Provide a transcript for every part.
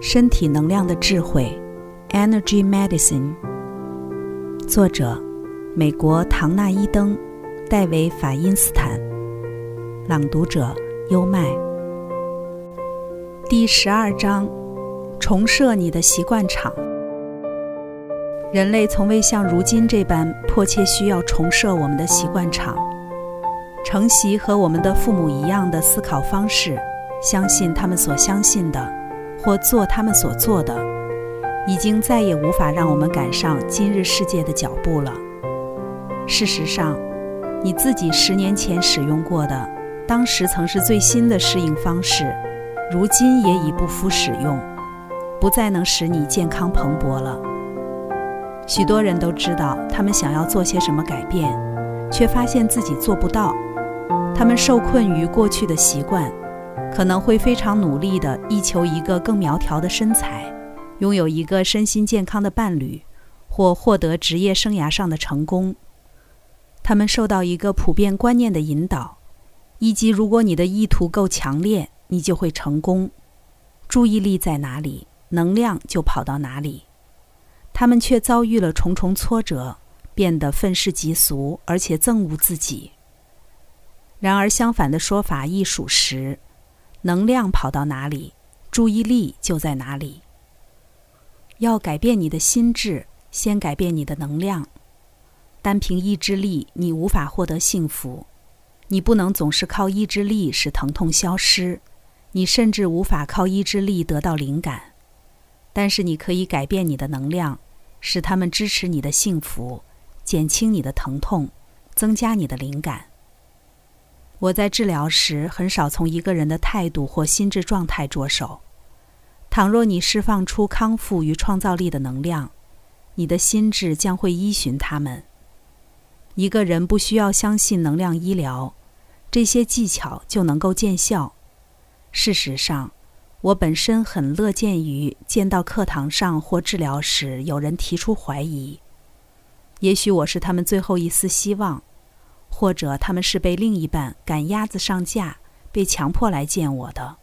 身体能量的智慧，Energy Medicine。作者：美国唐纳伊登、戴维法因斯坦。朗读者：优麦。第十二章：重设你的习惯场。人类从未像如今这般迫切需要重设我们的习惯场，承袭和我们的父母一样的思考方式，相信他们所相信的。或做他们所做的，已经再也无法让我们赶上今日世界的脚步了。事实上，你自己十年前使用过的，当时曾是最新的适应方式，如今也已不敷使用，不再能使你健康蓬勃了。许多人都知道他们想要做些什么改变，却发现自己做不到。他们受困于过去的习惯。可能会非常努力地力求一个更苗条的身材，拥有一个身心健康的伴侣，或获得职业生涯上的成功。他们受到一个普遍观念的引导，以及如果你的意图够强烈，你就会成功。注意力在哪里，能量就跑到哪里。他们却遭遇了重重挫折，变得愤世嫉俗，而且憎恶自己。然而，相反的说法亦属实。能量跑到哪里，注意力就在哪里。要改变你的心智，先改变你的能量。单凭意志力，你无法获得幸福。你不能总是靠意志力使疼痛消失，你甚至无法靠意志力得到灵感。但是你可以改变你的能量，使他们支持你的幸福，减轻你的疼痛，增加你的灵感。我在治疗时很少从一个人的态度或心智状态着手。倘若你释放出康复与创造力的能量，你的心智将会依循他们。一个人不需要相信能量医疗，这些技巧就能够见效。事实上，我本身很乐见于见到课堂上或治疗时有人提出怀疑。也许我是他们最后一丝希望。或者他们是被另一半赶鸭子上架，被强迫来见我的。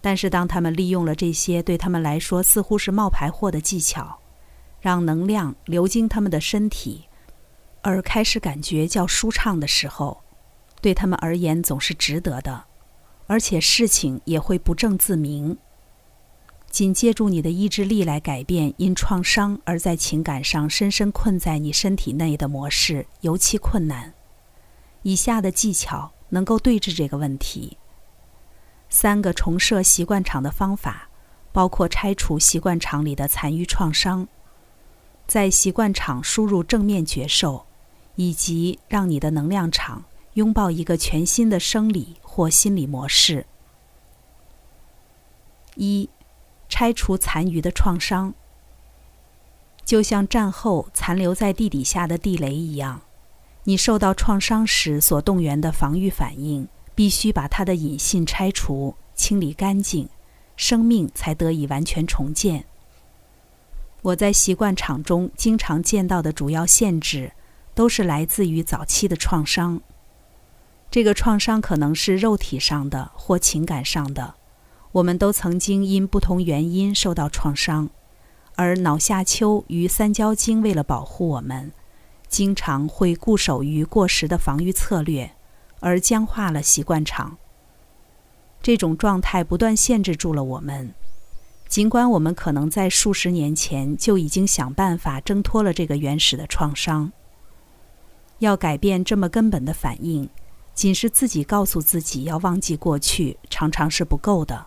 但是当他们利用了这些对他们来说似乎是冒牌货的技巧，让能量流经他们的身体，而开始感觉较舒畅的时候，对他们而言总是值得的，而且事情也会不证自明。仅借助你的意志力来改变因创伤而在情感上深深困在你身体内的模式，尤其困难。以下的技巧能够对治这个问题。三个重设习惯场的方法，包括拆除习惯场里的残余创伤，在习惯场输入正面觉受，以及让你的能量场拥抱一个全新的生理或心理模式。一，拆除残余的创伤，就像战后残留在地底下的地雷一样。你受到创伤时所动员的防御反应，必须把它的隐性拆除、清理干净，生命才得以完全重建。我在习惯场中经常见到的主要限制，都是来自于早期的创伤。这个创伤可能是肉体上的或情感上的，我们都曾经因不同原因受到创伤，而脑下丘与三焦经为了保护我们。经常会固守于过时的防御策略，而僵化了习惯场。这种状态不断限制住了我们，尽管我们可能在数十年前就已经想办法挣脱了这个原始的创伤。要改变这么根本的反应，仅是自己告诉自己要忘记过去，常常是不够的。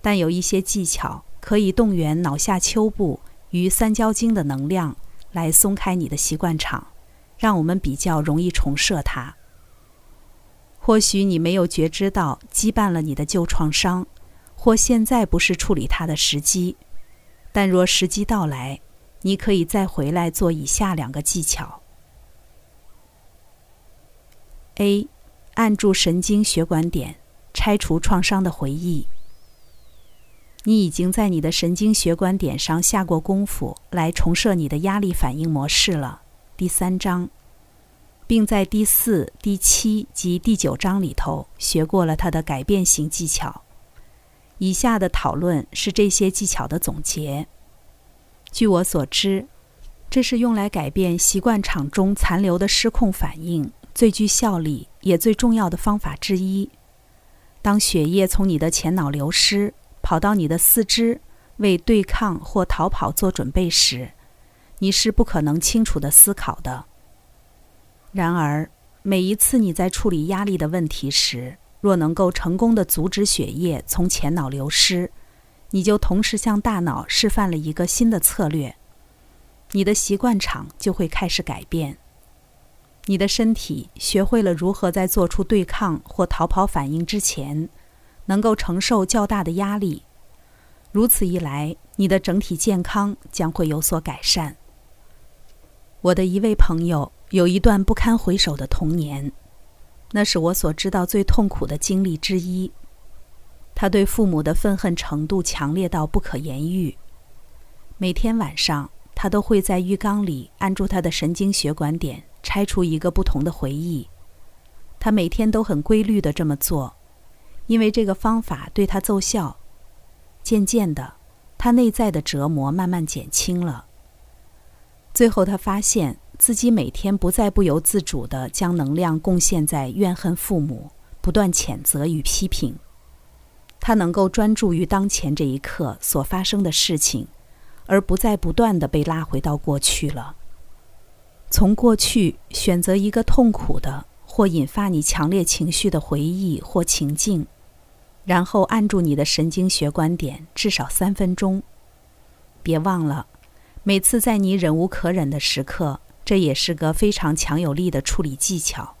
但有一些技巧可以动员脑下丘部与三焦经的能量。来松开你的习惯场，让我们比较容易重设它。或许你没有觉知到羁绊了你的旧创伤，或现在不是处理它的时机。但若时机到来，你可以再回来做以下两个技巧：A. 按住神经血管点，拆除创伤的回忆。你已经在你的神经血管点上下过功夫，来重设你的压力反应模式了。第三章，并在第四、第七及第九章里头学过了它的改变型技巧。以下的讨论是这些技巧的总结。据我所知，这是用来改变习惯场中残留的失控反应最具效力也最重要的方法之一。当血液从你的前脑流失，跑到你的四肢，为对抗或逃跑做准备时，你是不可能清楚的思考的。然而，每一次你在处理压力的问题时，若能够成功的阻止血液从前脑流失，你就同时向大脑示范了一个新的策略，你的习惯场就会开始改变。你的身体学会了如何在做出对抗或逃跑反应之前，能够承受较大的压力。如此一来，你的整体健康将会有所改善。我的一位朋友有一段不堪回首的童年。那是我所知道最痛苦的经历之一。他对父母的愤恨程度强烈到不可言喻。每天晚上，他都会在浴缸里按住他的神经血管点，拆出一个不同的回忆。他每天都很规律地这么做，因为这个方法对他奏效。渐渐的，他内在的折磨慢慢减轻了。最后，他发现。自己每天不再不由自主地将能量贡献在怨恨父母、不断谴责与批评。他能够专注于当前这一刻所发生的事情，而不再不断地被拉回到过去了。从过去选择一个痛苦的或引发你强烈情绪的回忆或情境，然后按住你的神经血管点至少三分钟。别忘了，每次在你忍无可忍的时刻。这也是个非常强有力的处理技巧。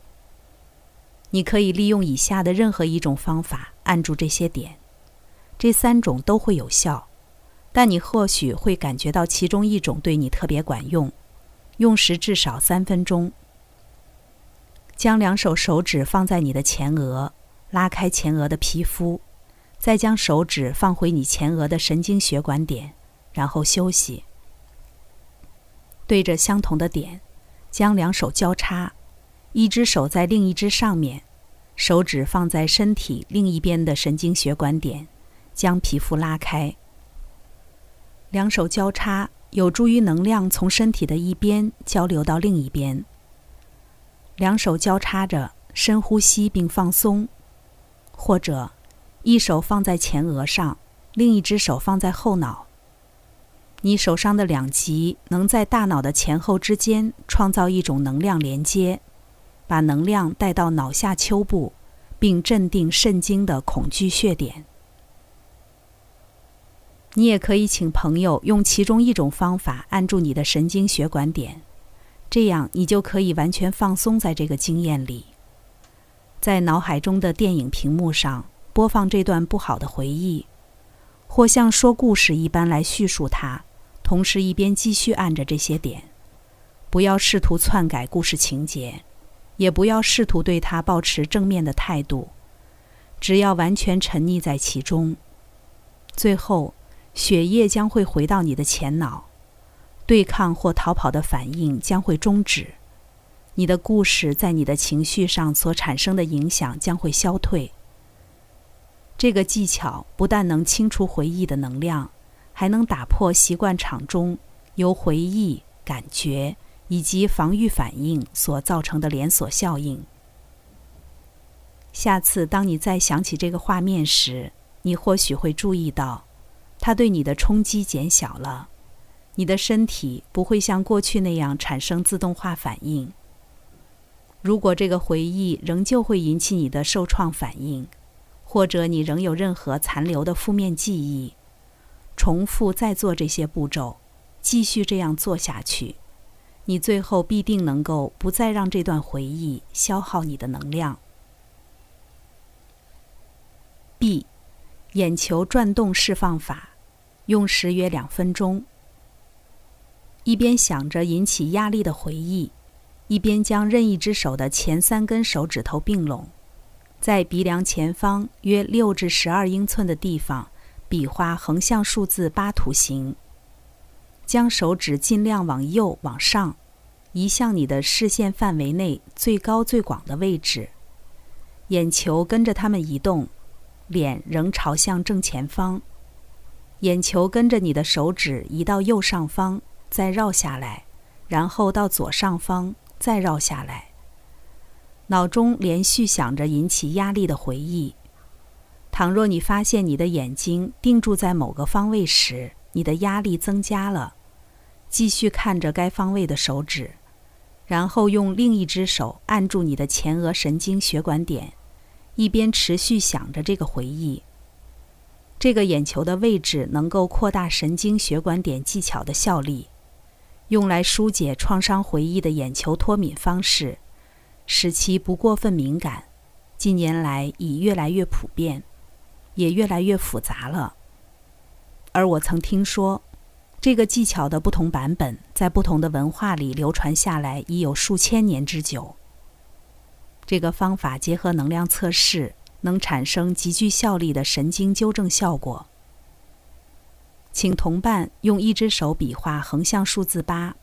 你可以利用以下的任何一种方法按住这些点，这三种都会有效，但你或许会感觉到其中一种对你特别管用。用时至少三分钟。将两手手指放在你的前额，拉开前额的皮肤，再将手指放回你前额的神经血管点，然后休息。对着相同的点，将两手交叉，一只手在另一只上面，手指放在身体另一边的神经血管点，将皮肤拉开。两手交叉有助于能量从身体的一边交流到另一边。两手交叉着，深呼吸并放松，或者一手放在前额上，另一只手放在后脑。你手上的两极能在大脑的前后之间创造一种能量连接，把能量带到脑下丘部，并镇定肾经的恐惧穴点。你也可以请朋友用其中一种方法按住你的神经血管点，这样你就可以完全放松在这个经验里。在脑海中的电影屏幕上播放这段不好的回忆，或像说故事一般来叙述它。同时，一边继续按着这些点，不要试图篡改故事情节，也不要试图对它保持正面的态度，只要完全沉溺在其中。最后，血液将会回到你的前脑，对抗或逃跑的反应将会终止，你的故事在你的情绪上所产生的影响将会消退。这个技巧不但能清除回忆的能量。还能打破习惯场中由回忆、感觉以及防御反应所造成的连锁效应。下次当你再想起这个画面时，你或许会注意到，它对你的冲击减小了。你的身体不会像过去那样产生自动化反应。如果这个回忆仍旧会引起你的受创反应，或者你仍有任何残留的负面记忆。重复再做这些步骤，继续这样做下去，你最后必定能够不再让这段回忆消耗你的能量。B，眼球转动释放法，用时约两分钟。一边想着引起压力的回忆，一边将任意之手的前三根手指头并拢，在鼻梁前方约六至十二英寸的地方。比划横向数字八图形，将手指尽量往右往上移向你的视线范围内最高最广的位置，眼球跟着它们移动，脸仍朝向正前方，眼球跟着你的手指移到右上方，再绕下来，然后到左上方，再绕下来。脑中连续想着引起压力的回忆。倘若你发现你的眼睛定住在某个方位时，你的压力增加了，继续看着该方位的手指，然后用另一只手按住你的前额神经血管点。一边持续想着这个回忆，这个眼球的位置能够扩大神经血管点技巧的效力，用来疏解创伤回忆的眼球脱敏方式，使其不过分敏感。近年来已越来越普遍，也越来越复杂了。而我曾听说，这个技巧的不同版本在不同的文化里流传下来已有数千年之久。这个方法结合能量测试，能产生极具效力的神经纠正效果。请同伴用一只手比划横向数字八，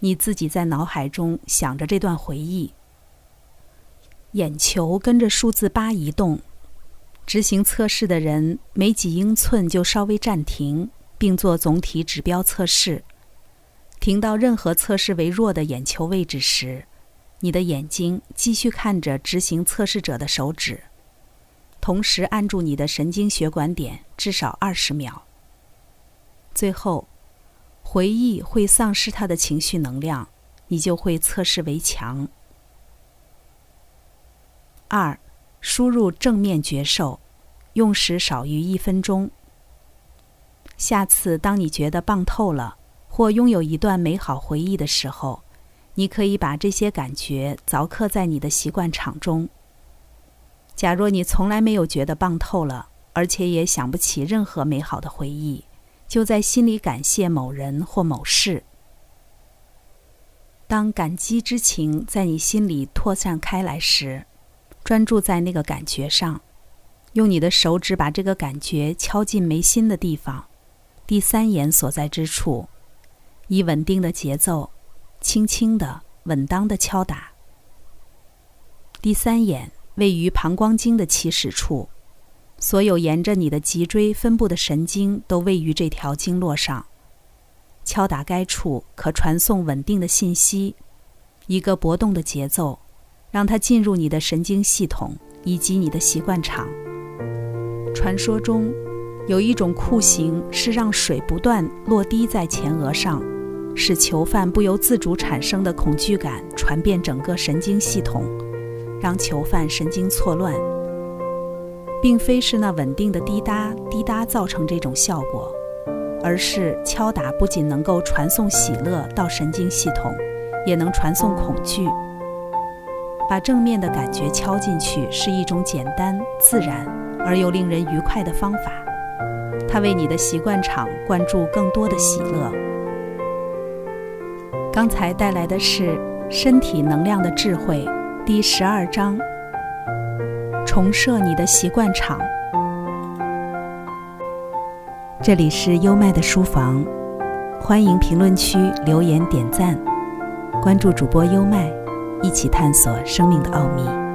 你自己在脑海中想着这段回忆，眼球跟着数字八移动。执行测试的人每几英寸就稍微暂停，并做总体指标测试。停到任何测试为弱的眼球位置时。你的眼睛继续看着执行测试者的手指，同时按住你的神经血管点至少二十秒。最后，回忆会丧失它的情绪能量，你就会测试为强。二，输入正面觉受，用时少于一分钟。下次当你觉得棒透了，或拥有一段美好回忆的时候。你可以把这些感觉凿刻在你的习惯场中。假若你从来没有觉得棒透了，而且也想不起任何美好的回忆，就在心里感谢某人或某事。当感激之情在你心里扩散开来时，专注在那个感觉上，用你的手指把这个感觉敲进眉心的地方，第三眼所在之处，以稳定的节奏。轻轻的、稳当的敲打。第三眼位于膀胱经的起始处，所有沿着你的脊椎分布的神经都位于这条经络上。敲打该处可传送稳定的信息，一个搏动的节奏，让它进入你的神经系统以及你的习惯场。传说中，有一种酷刑是让水不断落滴在前额上。使囚犯不由自主产生的恐惧感传遍整个神经系统，让囚犯神经错乱。并非是那稳定的滴答滴答造成这种效果，而是敲打不仅能够传送喜乐到神经系统，也能传送恐惧。把正面的感觉敲进去是一种简单、自然而又令人愉快的方法，它为你的习惯场灌注更多的喜乐。刚才带来的是《身体能量的智慧》第十二章：重设你的习惯场。这里是优麦的书房，欢迎评论区留言点赞，关注主播优麦，一起探索生命的奥秘。